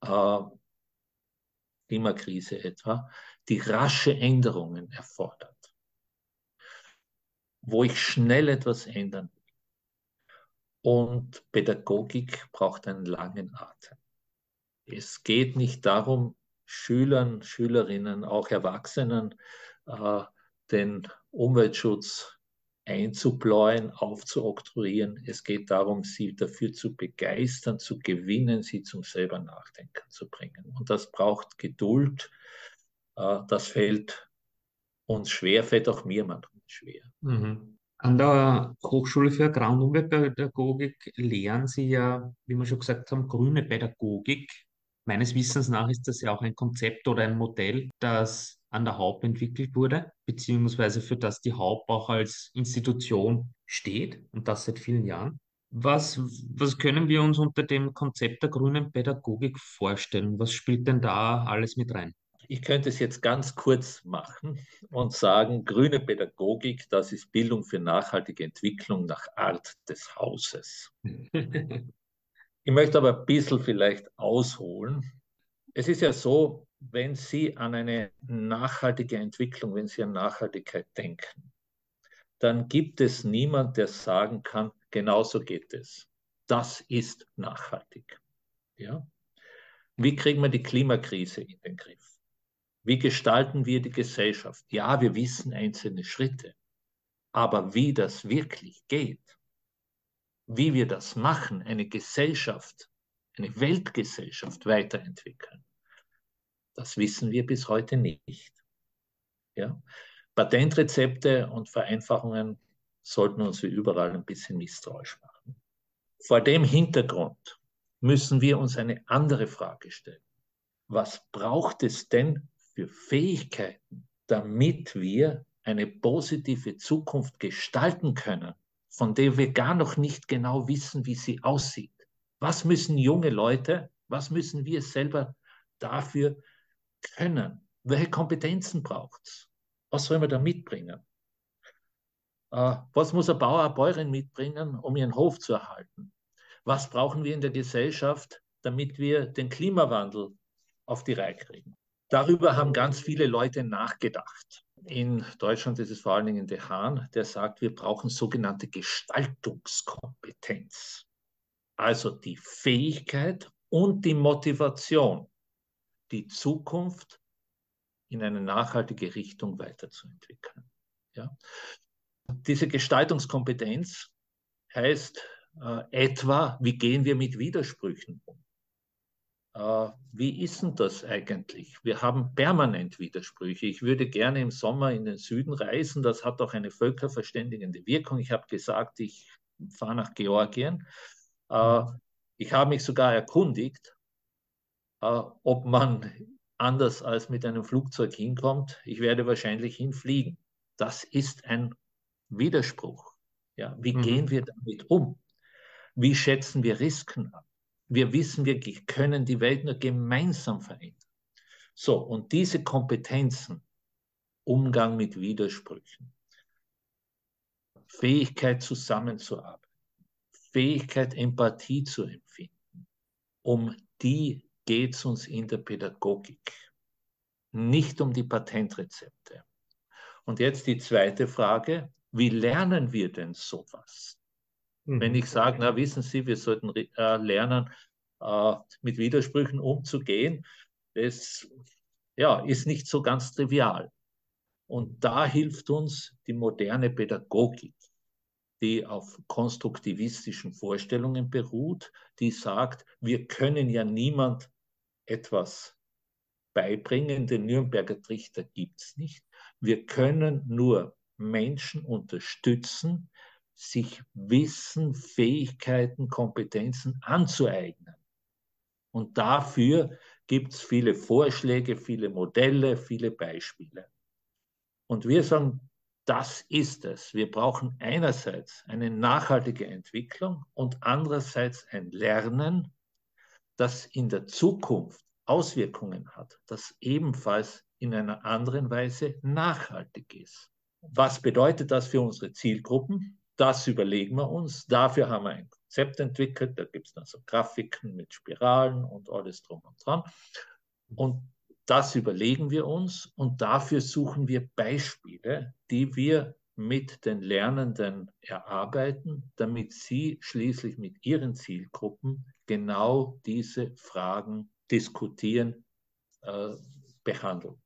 äh, Klimakrise etwa, die rasche Änderungen erfordert, wo ich schnell etwas ändern will. Und Pädagogik braucht einen langen Atem. Es geht nicht darum, Schülern, Schülerinnen, auch Erwachsenen äh, den Umweltschutz einzubläuen, aufzuoktroyieren. Es geht darum, sie dafür zu begeistern, zu gewinnen, sie zum selber Nachdenken zu bringen. Und das braucht Geduld. Äh, das fällt uns schwer, fällt auch mir manchmal schwer. Mhm. An der Hochschule für Agrar- und Umweltpädagogik lehren Sie ja, wie wir schon gesagt haben, grüne Pädagogik. Meines Wissens nach ist das ja auch ein Konzept oder ein Modell, das an der Haupt entwickelt wurde, beziehungsweise für das die Haupt auch als Institution steht und das seit vielen Jahren. Was, was können wir uns unter dem Konzept der grünen Pädagogik vorstellen? Was spielt denn da alles mit rein? Ich könnte es jetzt ganz kurz machen und sagen, grüne Pädagogik, das ist Bildung für nachhaltige Entwicklung nach Art des Hauses. Ich möchte aber ein bisschen vielleicht ausholen. Es ist ja so, wenn Sie an eine nachhaltige Entwicklung, wenn Sie an Nachhaltigkeit denken, dann gibt es niemand, der sagen kann, genauso geht es. Das ist nachhaltig. Ja? Wie kriegen wir die Klimakrise in den Griff? Wie gestalten wir die Gesellschaft? Ja, wir wissen einzelne Schritte, aber wie das wirklich geht, wie wir das machen, eine Gesellschaft, eine Weltgesellschaft weiterentwickeln. Das wissen wir bis heute nicht. Ja? Patentrezepte und Vereinfachungen sollten uns wie überall ein bisschen misstrauisch machen. Vor dem Hintergrund müssen wir uns eine andere Frage stellen. Was braucht es denn für Fähigkeiten, damit wir eine positive Zukunft gestalten können von der wir gar noch nicht genau wissen, wie sie aussieht. Was müssen junge Leute, was müssen wir selber dafür können? Welche Kompetenzen braucht es? Was sollen wir da mitbringen? Äh, was muss ein Bauer, eine Bäuerin mitbringen, um ihren Hof zu erhalten? Was brauchen wir in der Gesellschaft, damit wir den Klimawandel auf die Reihe kriegen? Darüber haben ganz viele Leute nachgedacht. In Deutschland ist es vor allen Dingen der Hahn, der sagt, wir brauchen sogenannte Gestaltungskompetenz. Also die Fähigkeit und die Motivation, die Zukunft in eine nachhaltige Richtung weiterzuentwickeln. Ja? Diese Gestaltungskompetenz heißt äh, etwa, wie gehen wir mit Widersprüchen um? Äh, wie ist denn das eigentlich? Wir haben permanent Widersprüche. Ich würde gerne im Sommer in den Süden reisen. Das hat auch eine völkerverständigende Wirkung. Ich habe gesagt, ich fahre nach Georgien. Äh, Ich habe mich sogar erkundigt, äh, ob man anders als mit einem Flugzeug hinkommt. Ich werde wahrscheinlich hinfliegen. Das ist ein Widerspruch. Ja, wie mhm. gehen wir damit um? Wie schätzen wir Risiken ab? Wir wissen, wir können die Welt nur gemeinsam verändern. So, und diese Kompetenzen, Umgang mit Widersprüchen, Fähigkeit zusammenzuarbeiten, Fähigkeit, Empathie zu empfinden, um die geht es uns in der Pädagogik, nicht um die Patentrezepte. Und jetzt die zweite Frage, wie lernen wir denn sowas? Mhm. Wenn ich sage, na wissen Sie, wir sollten äh, lernen, äh, mit Widersprüchen umzugehen, das ja, ist nicht so ganz trivial. Und da hilft uns die moderne Pädagogik, die auf konstruktivistischen Vorstellungen beruht, die sagt, wir können ja niemand etwas beibringen, den Nürnberger Trichter gibt es nicht. Wir können nur Menschen unterstützen, sich Wissen, Fähigkeiten, Kompetenzen anzueignen. Und dafür gibt es viele Vorschläge, viele Modelle, viele Beispiele. Und wir sagen, das ist es. Wir brauchen einerseits eine nachhaltige Entwicklung und andererseits ein Lernen, das in der Zukunft Auswirkungen hat, das ebenfalls in einer anderen Weise nachhaltig ist. Was bedeutet das für unsere Zielgruppen? Das überlegen wir uns. Dafür haben wir ein Konzept entwickelt. Da gibt es dann so Grafiken mit Spiralen und alles drum und dran. Und das überlegen wir uns und dafür suchen wir Beispiele, die wir mit den Lernenden erarbeiten, damit sie schließlich mit ihren Zielgruppen genau diese Fragen diskutieren, äh, behandeln.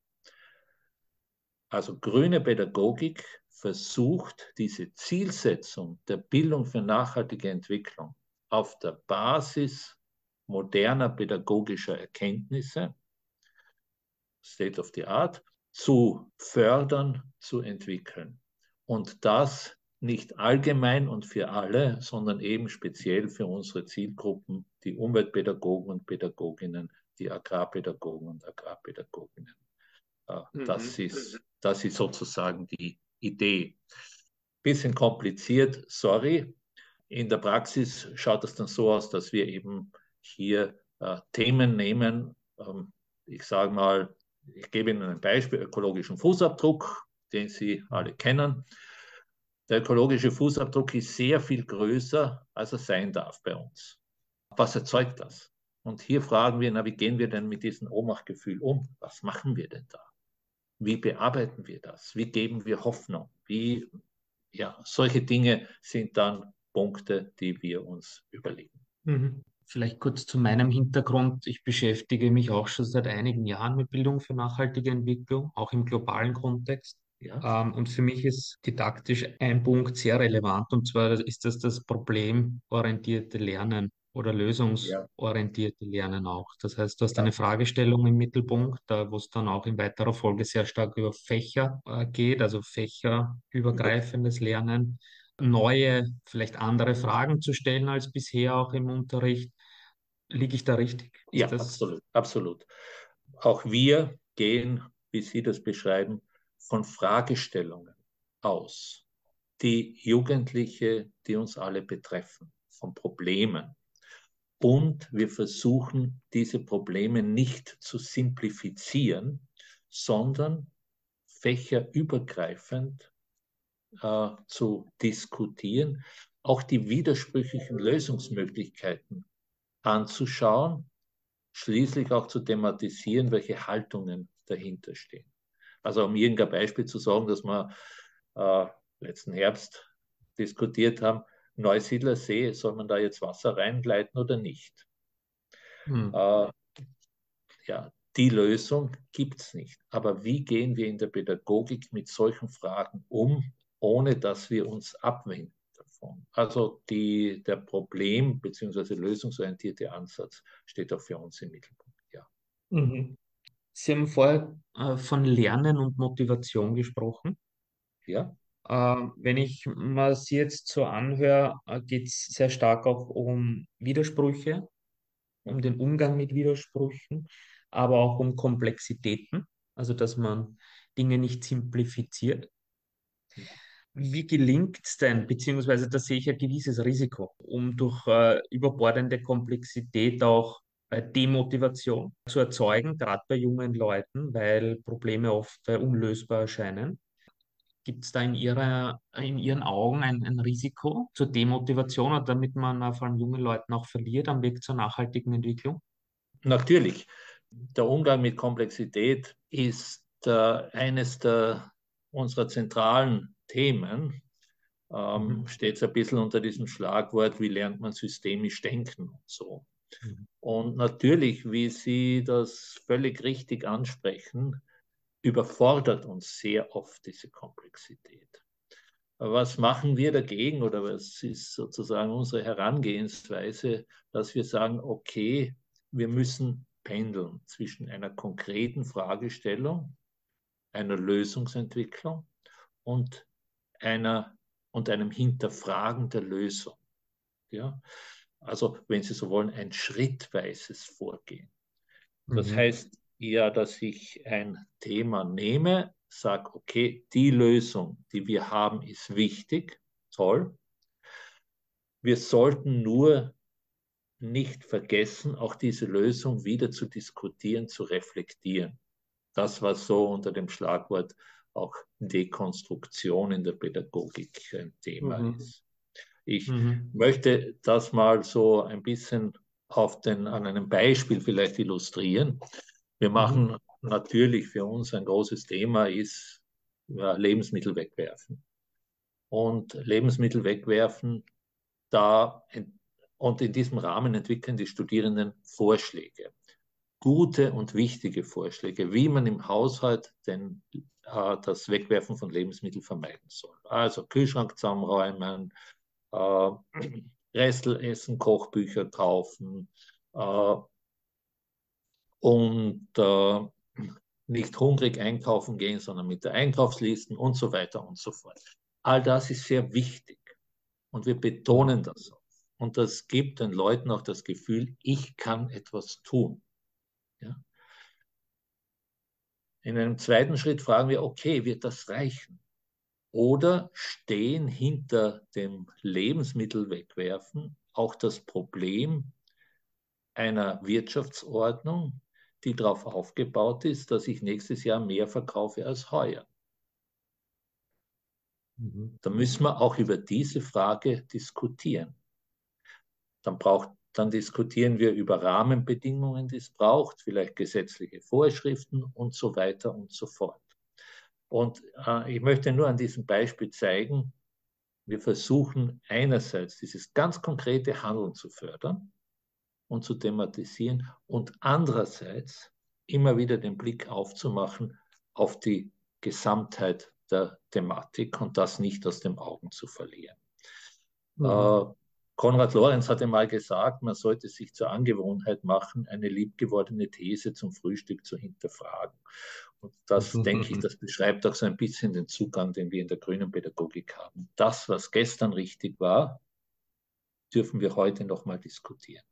Also grüne Pädagogik versucht, diese Zielsetzung der Bildung für nachhaltige Entwicklung auf der Basis moderner pädagogischer Erkenntnisse, State of the Art, zu fördern, zu entwickeln. Und das nicht allgemein und für alle, sondern eben speziell für unsere Zielgruppen, die Umweltpädagogen und Pädagoginnen, die Agrarpädagogen und Agrarpädagoginnen. Äh, mhm. Das, ist, das ist sozusagen die Idee. Bisschen kompliziert, sorry. In der Praxis schaut es dann so aus, dass wir eben hier äh, Themen nehmen. Ähm, ich sage mal, ich gebe Ihnen ein Beispiel, ökologischen Fußabdruck, den Sie alle kennen. Der ökologische Fußabdruck ist sehr viel größer, als er sein darf bei uns. Was erzeugt das? Und hier fragen wir, na, wie gehen wir denn mit diesem Ohnmachtgefühl um? Was machen wir denn da? Wie bearbeiten wir das? Wie geben wir Hoffnung? Wie, ja, solche Dinge sind dann Punkte, die wir uns überlegen. Mhm. Vielleicht kurz zu meinem Hintergrund. Ich beschäftige mich auch schon seit einigen Jahren mit Bildung für nachhaltige Entwicklung, auch im globalen Kontext. Ja. Ähm, und für mich ist didaktisch ein Punkt sehr relevant, und zwar ist das das problemorientierte Lernen oder lösungsorientierte Lernen auch. Das heißt, du hast eine Fragestellung im Mittelpunkt, wo es dann auch in weiterer Folge sehr stark über Fächer äh, geht, also fächerübergreifendes Lernen, neue, vielleicht andere Fragen zu stellen als bisher auch im Unterricht. Liege ich da richtig? Ist ja, absolut, absolut. Auch wir gehen, wie Sie das beschreiben, von Fragestellungen aus, die Jugendliche, die uns alle betreffen, von Problemen. Und wir versuchen, diese Probleme nicht zu simplifizieren, sondern fächerübergreifend äh, zu diskutieren, auch die widersprüchlichen Lösungsmöglichkeiten anzuschauen, schließlich auch zu thematisieren, welche Haltungen dahinter stehen. Also um irgendein Beispiel zu sagen, dass wir äh, letzten Herbst diskutiert haben, Neusiedler See, soll man da jetzt Wasser reinleiten oder nicht? Hm. Äh, ja, die Lösung gibt es nicht. Aber wie gehen wir in der Pädagogik mit solchen Fragen um, ohne dass wir uns abwenden davon? Also die, der Problem- bzw. lösungsorientierte Ansatz steht auch für uns im Mittelpunkt. Ja. Mhm. Sie haben vorher äh, von Lernen und Motivation gesprochen. Ja. Wenn ich mir Sie jetzt so anhöre, geht es sehr stark auch um Widersprüche, um den Umgang mit Widersprüchen, aber auch um Komplexitäten, also dass man Dinge nicht simplifiziert. Wie gelingt es denn, beziehungsweise da sehe ich ein gewisses Risiko, um durch äh, überbordende Komplexität auch äh, Demotivation zu erzeugen, gerade bei jungen Leuten, weil Probleme oft äh, unlösbar erscheinen. Gibt es da in, ihrer, in Ihren Augen ein, ein Risiko zur Demotivation oder damit man vor allem jungen Leuten auch verliert am Weg zur nachhaltigen Entwicklung? Natürlich. Der Umgang mit Komplexität ist äh, eines der, unserer zentralen Themen. Ähm, mhm. Steht ein bisschen unter diesem Schlagwort, wie lernt man systemisch denken und so. Mhm. Und natürlich, wie Sie das völlig richtig ansprechen, überfordert uns sehr oft diese Komplexität. Was machen wir dagegen oder was ist sozusagen unsere Herangehensweise, dass wir sagen, okay, wir müssen pendeln zwischen einer konkreten Fragestellung, einer Lösungsentwicklung und, einer, und einem Hinterfragen der Lösung. Ja? Also, wenn Sie so wollen, ein schrittweises Vorgehen. Das mhm. heißt eher, dass ich ein Thema nehme, sage, okay, die Lösung, die wir haben, ist wichtig, toll. Wir sollten nur nicht vergessen, auch diese Lösung wieder zu diskutieren, zu reflektieren. Das, was so unter dem Schlagwort auch Dekonstruktion in der Pädagogik ein Thema mhm. ist. Ich mhm. möchte das mal so ein bisschen auf den, an einem Beispiel vielleicht illustrieren. Wir mhm. machen natürlich für uns ein großes Thema ist Lebensmittel wegwerfen. Und Lebensmittel wegwerfen, da und in diesem Rahmen entwickeln die Studierenden Vorschläge, gute und wichtige Vorschläge, wie man im Haushalt den, äh, das Wegwerfen von Lebensmitteln vermeiden soll. Also Kühlschrank zusammenräumen, äh, Restelessen, Kochbücher kaufen äh, und äh, nicht hungrig einkaufen gehen, sondern mit der Einkaufslisten und so weiter und so fort. All das ist sehr wichtig und wir betonen das auch. Und das gibt den Leuten auch das Gefühl, ich kann etwas tun. Ja? In einem zweiten Schritt fragen wir, okay, wird das reichen? Oder stehen hinter dem Lebensmittel wegwerfen auch das Problem einer Wirtschaftsordnung, die darauf aufgebaut ist, dass ich nächstes Jahr mehr verkaufe als heuer. Mhm. Da müssen wir auch über diese Frage diskutieren. Dann, braucht, dann diskutieren wir über Rahmenbedingungen, die es braucht, vielleicht gesetzliche Vorschriften und so weiter und so fort. Und äh, ich möchte nur an diesem Beispiel zeigen, wir versuchen einerseits dieses ganz konkrete Handeln zu fördern und zu thematisieren und andererseits immer wieder den Blick aufzumachen auf die Gesamtheit der Thematik und das nicht aus den Augen zu verlieren. Mhm. Äh, Konrad Lorenz hatte mal gesagt, man sollte sich zur Angewohnheit machen, eine liebgewordene These zum Frühstück zu hinterfragen. Und das, mhm. denke ich, das beschreibt auch so ein bisschen den Zugang, den wir in der grünen Pädagogik haben. Das, was gestern richtig war, dürfen wir heute nochmal diskutieren.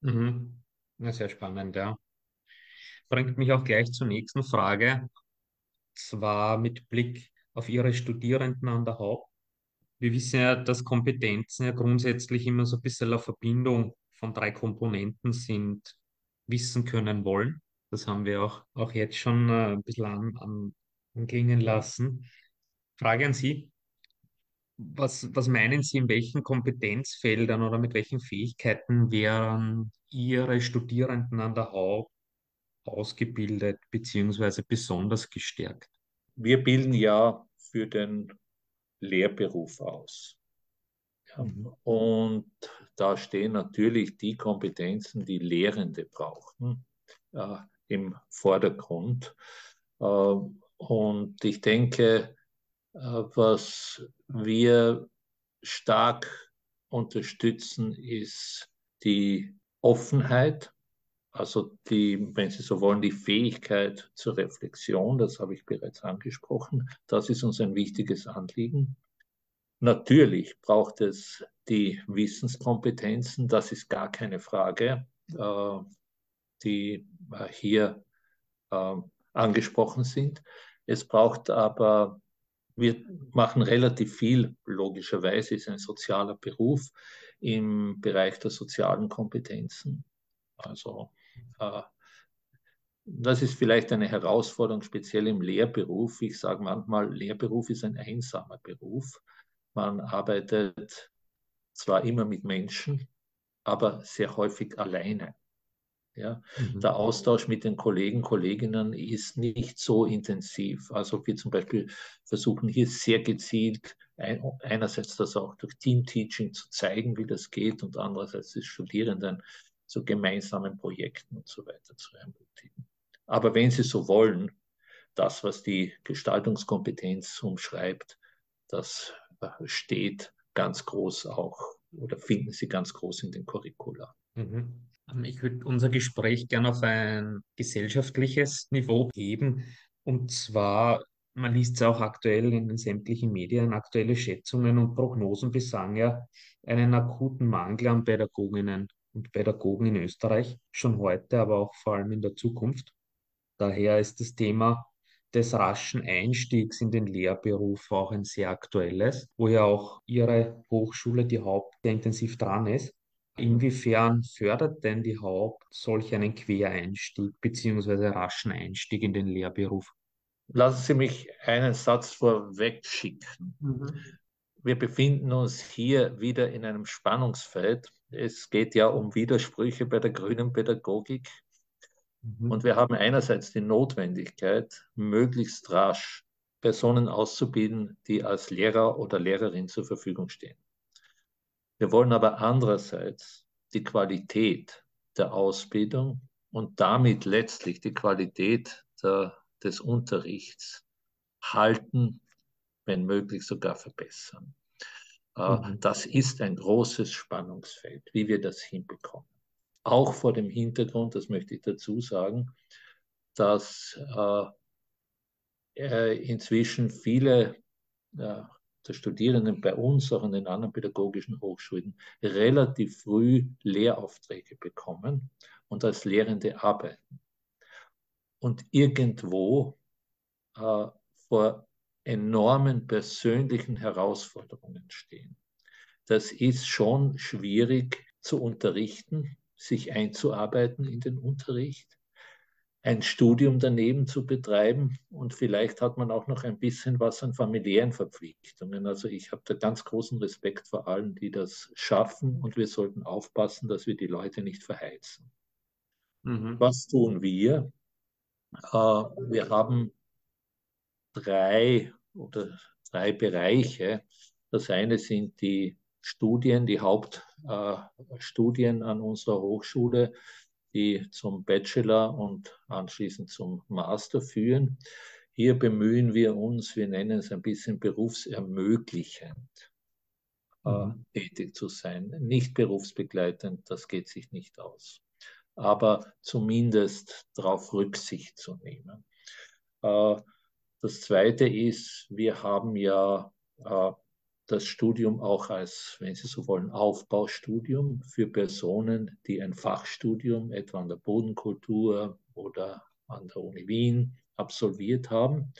Mhm. Sehr spannend, ja. Bringt mich auch gleich zur nächsten Frage. Zwar mit Blick auf Ihre Studierenden an der Haupt wir wissen ja, dass Kompetenzen ja grundsätzlich immer so ein bisschen eine Verbindung von drei Komponenten sind. Wissen können wollen. Das haben wir auch, auch jetzt schon äh, ein bisschen an, an, anklingen lassen. Frage an Sie. Was, was meinen Sie, in welchen Kompetenzfeldern oder mit welchen Fähigkeiten wären Ihre Studierenden an der HAU ausgebildet bzw. besonders gestärkt? Wir bilden ja für den Lehrberuf aus. Ja, mhm. und da stehen natürlich die Kompetenzen, die Lehrende brauchen, äh, im Vordergrund. Äh, und ich denke, was wir stark unterstützen, ist die Offenheit, Also die, wenn Sie so wollen, die Fähigkeit zur Reflexion, das habe ich bereits angesprochen, das ist uns ein wichtiges Anliegen. Natürlich braucht es die Wissenskompetenzen, das ist gar keine Frage, äh, die äh, hier äh, angesprochen sind. Es braucht aber, wir machen relativ viel, logischerweise ist ein sozialer Beruf im Bereich der sozialen Kompetenzen. Also äh, das ist vielleicht eine Herausforderung, speziell im Lehrberuf. Ich sage manchmal, Lehrberuf ist ein einsamer Beruf. Man arbeitet zwar immer mit Menschen, aber sehr häufig alleine. Ja, mhm. Der Austausch mit den Kollegen, Kolleginnen ist nicht so intensiv. Also wir zum Beispiel versuchen hier sehr gezielt ein, einerseits das auch durch Teamteaching zu zeigen, wie das geht und andererseits die Studierenden zu gemeinsamen Projekten und so weiter zu ermutigen. Aber wenn Sie so wollen, das, was die Gestaltungskompetenz umschreibt, das steht ganz groß auch oder finden Sie ganz groß in den Curricula. Mhm. Ähm, ich würde unser Gespräch gerne auf ein gesellschaftliches Niveau heben. Und zwar, man liest es auch aktuell in den sämtlichen Medien, aktuelle Schätzungen und Prognosen besagen ja einen akuten Mangel an Pädagoginnen und Pädagogen in Österreich, schon heute, aber auch vor allem in der Zukunft. Daher ist das Thema des raschen Einstiegs in den Lehrberuf auch ein sehr aktuelles, wo ja auch Ihre Hochschule, die Haupt, intensiv dran ist. Inwiefern fördert denn die Haupt solch einen Quereinstieg bzw. raschen Einstieg in den Lehrberuf? Lassen Sie mich einen Satz vorweg schicken. Mhm. Wir befinden uns hier wieder in einem Spannungsfeld. Es geht ja um Widersprüche bei der grünen Pädagogik. Mhm. Und wir haben einerseits die Notwendigkeit, möglichst rasch Personen auszubilden, die als Lehrer oder Lehrerin zur Verfügung stehen. Wir wollen aber andererseits die Qualität der Ausbildung und damit letztlich die Qualität der, des Unterrichts halten, wenn möglich sogar verbessern. Äh, mhm. Das ist ein großes Spannungsfeld, wie wir das hinbekommen. Auch vor dem Hintergrund, das möchte ich dazu sagen, dass äh, äh inzwischen viele äh, der Studierenden bei uns, auch an den anderen pädagogischen Hochschulen, relativ früh Lehraufträge bekommen und als Lehrende arbeiten. Und irgendwo äh, vor enormen persönlichen Herausforderungen stehen. Das ist schon schwierig zu unterrichten, sich einzuarbeiten in den Unterricht ein Studium daneben zu betreiben und vielleicht hat man auch noch ein bisschen was an familiären Verpflichtungen. Also ich habe da ganz großen Respekt vor allen, die das schaffen und wir sollten aufpassen, dass wir die Leute nicht verheizen. Mhm. Was tun wir? Äh, wir haben drei oder drei Bereiche. Das eine sind die Studien, die Hauptstudien äh, an unserer Hochschule die zum Bachelor und anschließend zum Master führen. Hier bemühen wir uns, wir nennen es ein bisschen berufsermöglichend, äh, mhm. tätig zu sein. Nicht berufsbegleitend, das geht sich nicht aus. Aber zumindest darauf Rücksicht zu nehmen. Äh, das Zweite ist, wir haben ja äh, das Studium auch als, wenn Sie so wollen, Aufbaustudium für Personen, die ein Fachstudium etwa an der Bodenkultur oder an der Uni Wien absolviert haben.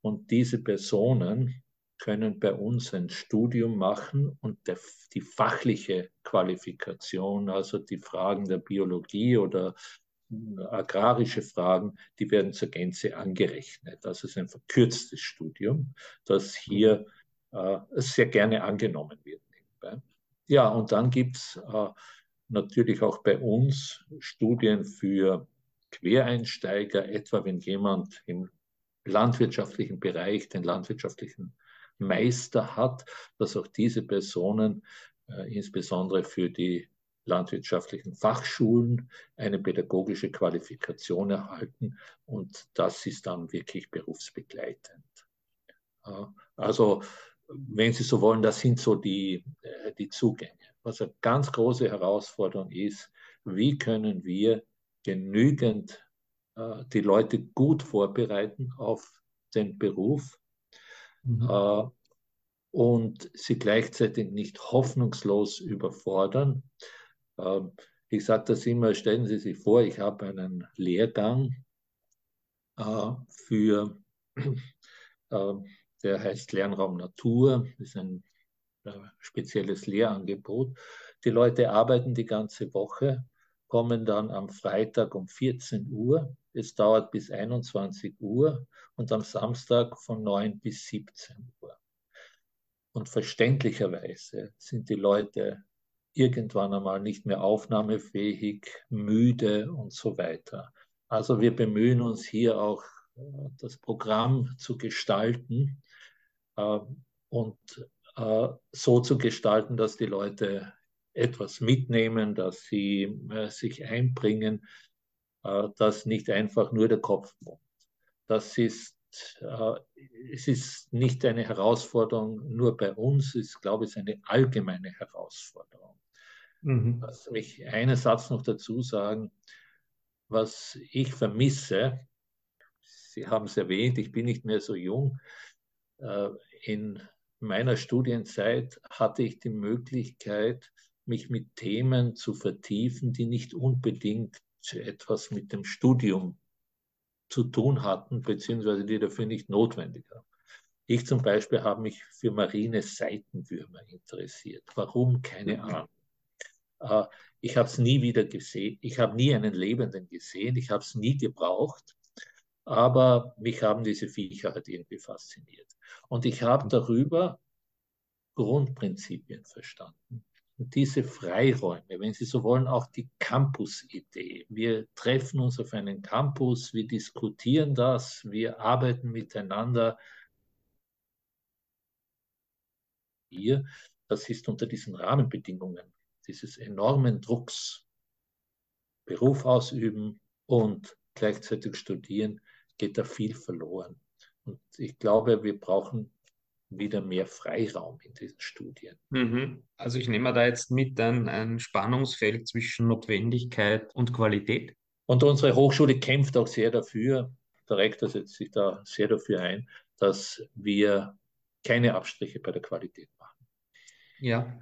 Und diese Personen können bei uns ein Studium machen und der, die fachliche Qualifikation, also die Fragen der Biologie oder agrarische Fragen, die werden zur Gänze angerechnet. Das ist ein verkürztes Studium, das hier äh, sehr gerne angenommen wird. Ja, und dann gibt es äh, natürlich auch bei uns Studien für Quereinsteiger, etwa wenn jemand im landwirtschaftlichen Bereich den landwirtschaftlichen Meister hat, dass auch diese Personen äh, insbesondere für die landwirtschaftlichen Fachschulen eine pädagogische Qualifikation erhalten und das ist dann wirklich berufsbegleitend. Also wenn Sie so wollen, das sind so die, äh, die Zugänge. Was eine ganz große Herausforderung ist, wie können wir genügend äh, die Leute gut vorbereiten auf den Beruf mhm. äh, und sie gleichzeitig nicht hoffnungslos überfordern. Äh, ich sage das immer, stellen Sie sich vor, ich habe einen Lehrgang äh, für, äh, der heißt Lernraum Natur, das ist ein äh, spezielles Lehrangebot. Die Leute arbeiten die ganze Woche, kommen dann am Freitag um 14 Uhr. Es dauert bis 21 Uhr und am Samstag von 9 bis 17 Uhr. Und verständlicherweise sind die Leute irgendwann einmal nicht mehr aufnahmefähig, müde und so weiter. Also wir bemühen uns hier auch äh, das Programm zu gestalten und äh, so zu gestalten, dass die Leute etwas mitnehmen, dass sie sich einbringen, dass nicht einfach nur der Kopf kommt. Das ist es ist nicht eine Herausforderung nur bei uns, ich glaube, es ist eine allgemeine Herausforderung. Mhm. Lass mich einen Satz noch dazu sagen. Was ich vermisse, Sie haben es erwähnt, ich bin nicht mehr so jung. Äh, in meiner Studienzeit hatte ich die Möglichkeit, mich mit Themen zu vertiefen, die nicht unbedingt etwas mit dem Studium zu tun hatten, beziehungsweise die dafür nicht notwendig waren. Ich zum Beispiel habe mich für marine Seitenwürmer interessiert. Warum? Keine mhm. Ahnung. Äh, ich habe es nie wieder gesehen. Ich habe nie einen Lebenden gesehen. Ich habe es nie gebraucht. Aber mich haben diese Viecher halt irgendwie fasziniert. Und ich habe darüber Grundprinzipien verstanden. Und diese Freiräume, wenn Sie so wollen, auch die Campus-Idee. Wir treffen uns auf einen Campus, wir diskutieren das, wir arbeiten miteinander. Hier, das ist unter diesen Rahmenbedingungen dieses enormen Drucks, Beruf ausüben und gleichzeitig studieren, geht da viel verloren. Und ich glaube, wir brauchen wieder mehr Freiraum in diesen Studien. Mhm. Also ich nehme da jetzt mit ein, ein Spannungsfeld zwischen Notwendigkeit und Qualität. Und unsere Hochschule kämpft auch sehr dafür, der Rektor setzt sich da sehr dafür ein, dass wir keine Abstriche bei der Qualität machen. Ja,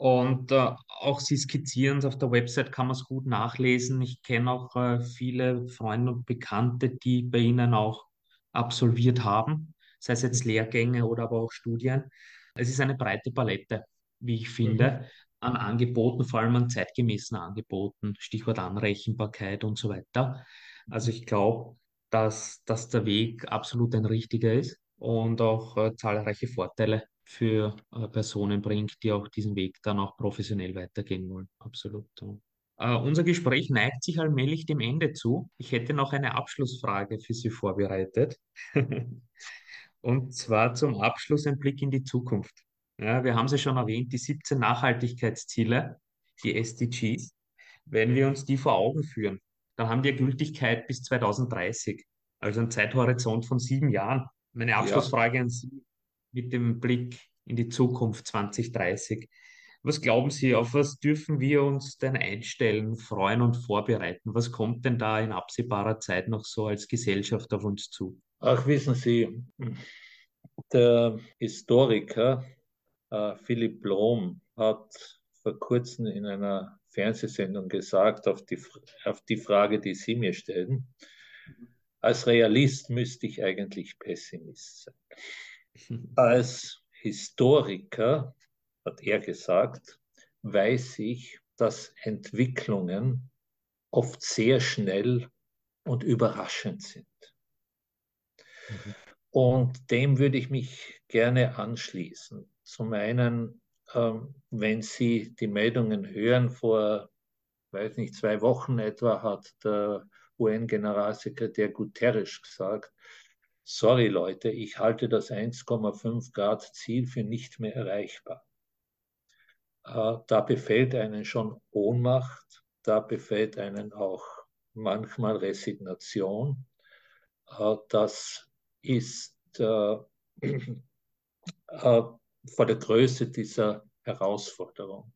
und äh, auch Sie skizzieren es auf der Website, kann man es gut nachlesen. Ich kenne auch äh, viele Freunde und Bekannte, die bei Ihnen auch absolviert haben, sei es jetzt Lehrgänge oder aber auch Studien. Es ist eine breite Palette, wie ich finde, mhm. an Angeboten, vor allem an zeitgemäßen Angeboten, Stichwort Anrechenbarkeit und so weiter. Also ich glaube, dass, dass der Weg absolut ein richtiger ist und auch äh, zahlreiche Vorteile für äh, Personen bringt, die auch diesen Weg dann auch professionell weitergehen wollen. Absolut. Ja. Uh, unser Gespräch neigt sich allmählich dem Ende zu. Ich hätte noch eine Abschlussfrage für Sie vorbereitet. Und zwar zum Abschluss ein Blick in die Zukunft. Ja, wir haben sie schon erwähnt, die 17 Nachhaltigkeitsziele, die SDGs. Wenn wir uns die vor Augen führen, dann haben die Gültigkeit bis 2030, also ein Zeithorizont von sieben Jahren. Meine Abschlussfrage ja. an Sie, mit dem Blick in die Zukunft 2030. Was glauben Sie, auf was dürfen wir uns denn einstellen, freuen und vorbereiten? Was kommt denn da in absehbarer Zeit noch so als Gesellschaft auf uns zu? Ach, wissen Sie, der Historiker äh, Philipp Blom hat vor kurzem in einer Fernsehsendung gesagt, auf die, auf die Frage, die Sie mir stellen, als Realist müsste ich eigentlich Pessimist sein. Als Historiker, hat er gesagt, weiß ich, dass Entwicklungen oft sehr schnell und überraschend sind. Mhm. Und dem würde ich mich gerne anschließen. Zum einen, ähm, wenn Sie die Meldungen hören, vor, weiß nicht, zwei Wochen etwa hat der UN-Generalsekretär Guterres gesagt, sorry Leute, ich halte das 1,5 Grad Ziel für nicht mehr erreichbar. Äh, da befällt einen schon Ohnmacht, da befällt einen auch manchmal Resignation. Äh, das ist äh, vor der Größe dieser Herausforderung.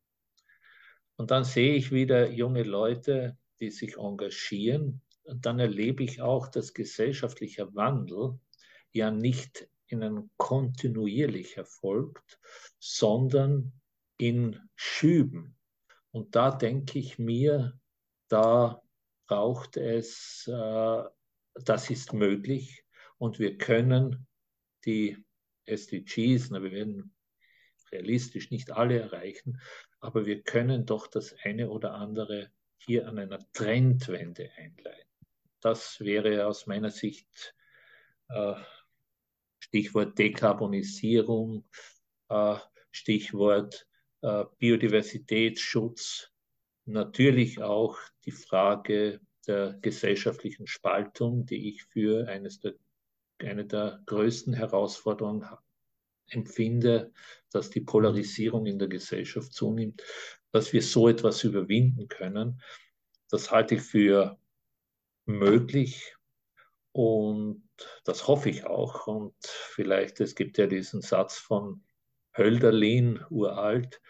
Und dann sehe ich wieder junge Leute, die sich engagieren, dann erlebe ich auch, dass gesellschaftlicher Wandel ja nicht in einem kontinuierlich erfolgt, sondern in Schüben. Und da denke ich mir, da braucht es, äh, das ist möglich und wir können die SDGs, na, wir werden realistisch nicht alle erreichen, aber wir können doch das eine oder andere hier an einer Trendwende einleiten. Das wäre aus meiner Sicht äh, Stichwort Dekarbonisierung, äh, Stichwort äh, Biodiversitätsschutz, natürlich auch die Frage der gesellschaftlichen Spaltung, die ich für eines der, eine der größten Herausforderungen empfinde, dass die Polarisierung in der Gesellschaft zunimmt, dass wir so etwas überwinden können. Das halte ich für möglich und das hoffe ich auch. Und vielleicht, es gibt ja diesen Satz von Hölderlin, uralt,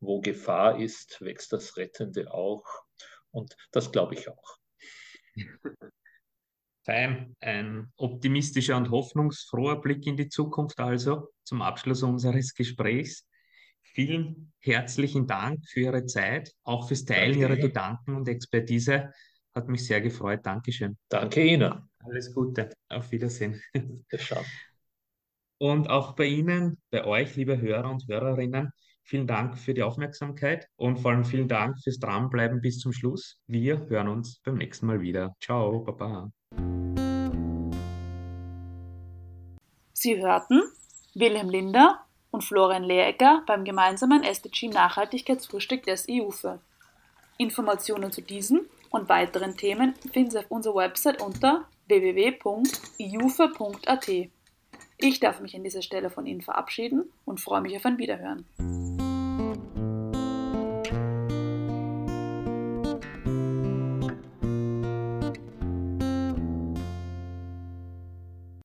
wo Gefahr ist, wächst das Rettende auch. Und das glaube ich auch. Fein, ein optimistischer und hoffnungsfroher Blick in die Zukunft also zum Abschluss unseres Gesprächs. Vielen herzlichen Dank für Ihre Zeit, auch fürs Teilen Danke. Ihrer Gedanken und Expertise. Hat mich sehr gefreut. Dankeschön. Danke Ihnen. Alles Gute. Auf Wiedersehen. Und auch bei Ihnen, bei euch, liebe Hörer und Hörerinnen, vielen Dank für die Aufmerksamkeit und vor allem vielen Dank fürs Dranbleiben bis zum Schluss. Wir hören uns beim nächsten Mal wieder. Ciao, Baba. Sie hörten Wilhelm Linder und Florian Lehrecker beim gemeinsamen SDG Nachhaltigkeitsfrühstück des IUFE. Informationen zu diesem und weiteren Themen finden Sie auf unserer Website unter www.iufe.at. Ich darf mich an dieser Stelle von Ihnen verabschieden und freue mich auf ein Wiederhören.